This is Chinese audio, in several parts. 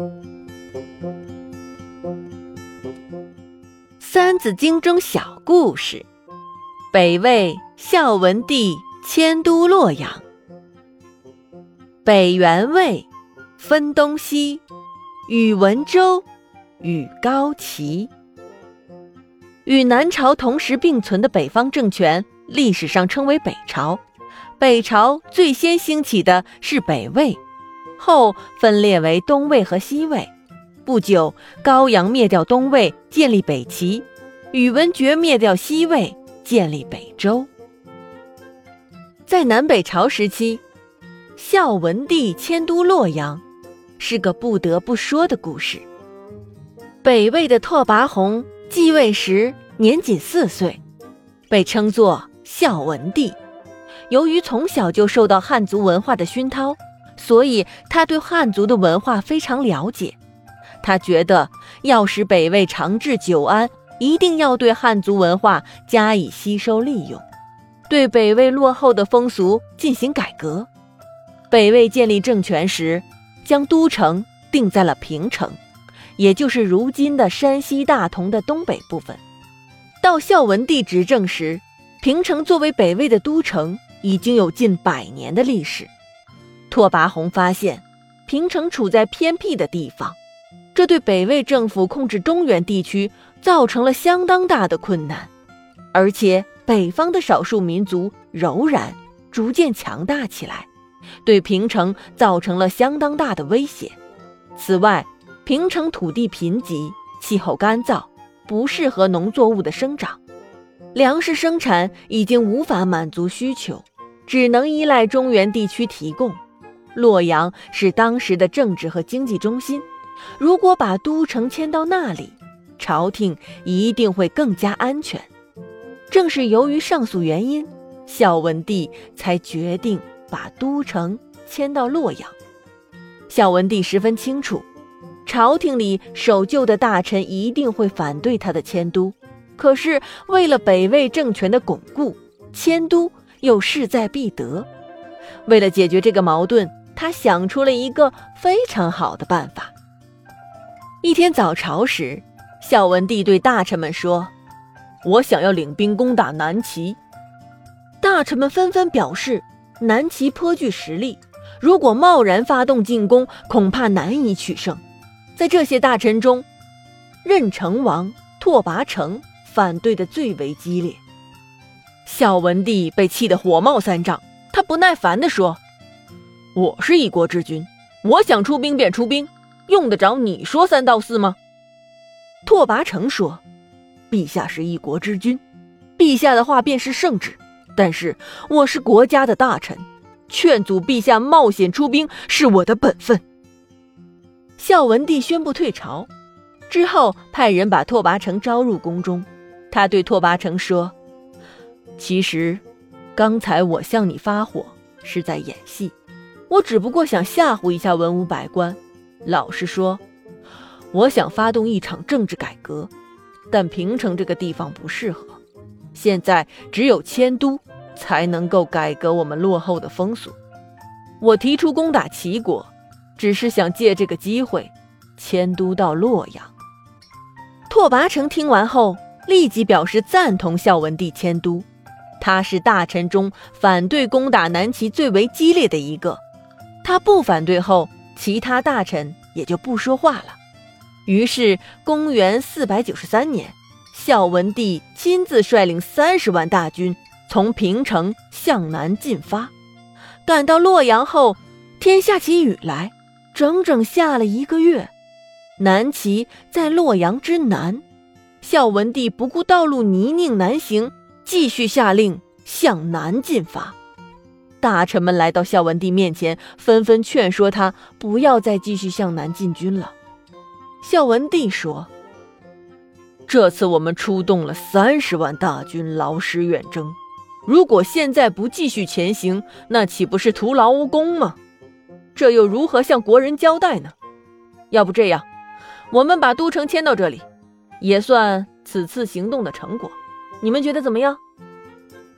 《三字经》中小故事：北魏孝文帝迁都洛阳。北元魏，分东西，与文周，与高齐。与南朝同时并存的北方政权，历史上称为北朝。北朝最先兴起的是北魏，后分裂为东魏和西魏。不久，高阳灭掉东魏，建立北齐；宇文觉灭掉西魏，建立北周。在南北朝时期，孝文帝迁都洛阳，是个不得不说的故事。北魏的拓跋宏继位时年仅四岁，被称作孝文帝。由于从小就受到汉族文化的熏陶，所以他对汉族的文化非常了解。他觉得，要使北魏长治久安，一定要对汉族文化加以吸收利用，对北魏落后的风俗进行改革。北魏建立政权时，将都城定在了平城，也就是如今的山西大同的东北部分。到孝文帝执政时，平城作为北魏的都城，已经有近百年的历史。拓跋宏发现，平城处在偏僻的地方。这对北魏政府控制中原地区造成了相当大的困难，而且北方的少数民族柔然逐渐强大起来，对平城造成了相当大的威胁。此外，平城土地贫瘠，气候干燥，不适合农作物的生长，粮食生产已经无法满足需求，只能依赖中原地区提供。洛阳是当时的政治和经济中心。如果把都城迁到那里，朝廷一定会更加安全。正是由于上述原因，孝文帝才决定把都城迁到洛阳。孝文帝十分清楚，朝廷里守旧的大臣一定会反对他的迁都。可是为了北魏政权的巩固，迁都又势在必得。为了解决这个矛盾，他想出了一个非常好的办法。一天早朝时，孝文帝对大臣们说：“我想要领兵攻打南齐。”大臣们纷纷表示，南齐颇具实力，如果贸然发动进攻，恐怕难以取胜。在这些大臣中，任城王拓跋成反对的最为激烈。孝文帝被气得火冒三丈，他不耐烦地说：“我是一国之君，我想出兵便出兵。”用得着你说三道四吗？拓跋成说：“陛下是一国之君，陛下的话便是圣旨。但是我是国家的大臣，劝阻陛下冒险出兵是我的本分。”孝文帝宣布退朝之后，派人把拓跋成招入宫中。他对拓跋成说：“其实，刚才我向你发火是在演戏，我只不过想吓唬一下文武百官。”老实说，我想发动一场政治改革，但平城这个地方不适合。现在只有迁都才能够改革我们落后的风俗。我提出攻打齐国，只是想借这个机会迁都到洛阳。拓跋成听完后，立即表示赞同孝文帝迁都。他是大臣中反对攻打南齐最为激烈的一个。他不反对后。其他大臣也就不说话了。于是，公元四百九十三年，孝文帝亲自率领三十万大军从平城向南进发。赶到洛阳后，天下起雨来，整整下了一个月。南齐在洛阳之南，孝文帝不顾道路泥泞难行，继续下令向南进发。大臣们来到孝文帝面前，纷纷劝说他不要再继续向南进军了。孝文帝说：“这次我们出动了三十万大军，劳师远征。如果现在不继续前行，那岂不是徒劳无功吗？这又如何向国人交代呢？要不这样，我们把都城迁到这里，也算此次行动的成果。你们觉得怎么样？”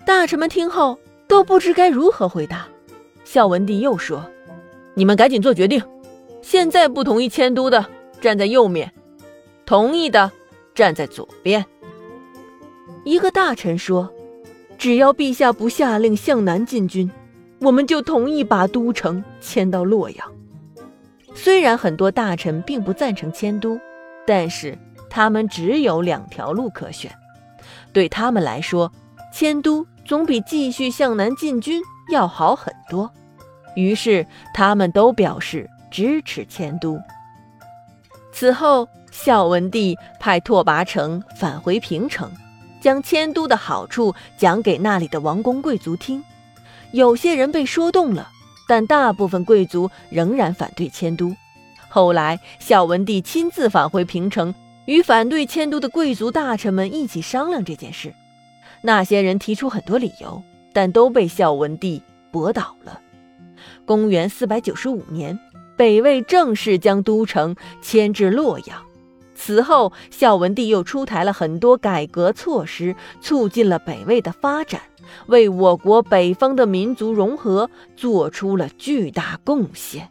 大臣们听后。都不知该如何回答。孝文帝又说：“你们赶紧做决定，现在不同意迁都的站在右面，同意的站在左边。一个大臣说：“只要陛下不下令向南进军，我们就同意把都城迁到洛阳。”虽然很多大臣并不赞成迁都，但是他们只有两条路可选。对他们来说，迁都总比继续向南进军要好很多。于是，他们都表示支持迁都。此后，孝文帝派拓跋成返回平城，将迁都的好处讲给那里的王公贵族听。有些人被说动了。但大部分贵族仍然反对迁都。后来，孝文帝亲自返回平城，与反对迁都的贵族大臣们一起商量这件事。那些人提出很多理由，但都被孝文帝驳倒了。公元四百九十五年，北魏正式将都城迁至洛阳。此后，孝文帝又出台了很多改革措施，促进了北魏的发展。为我国北方的民族融合做出了巨大贡献。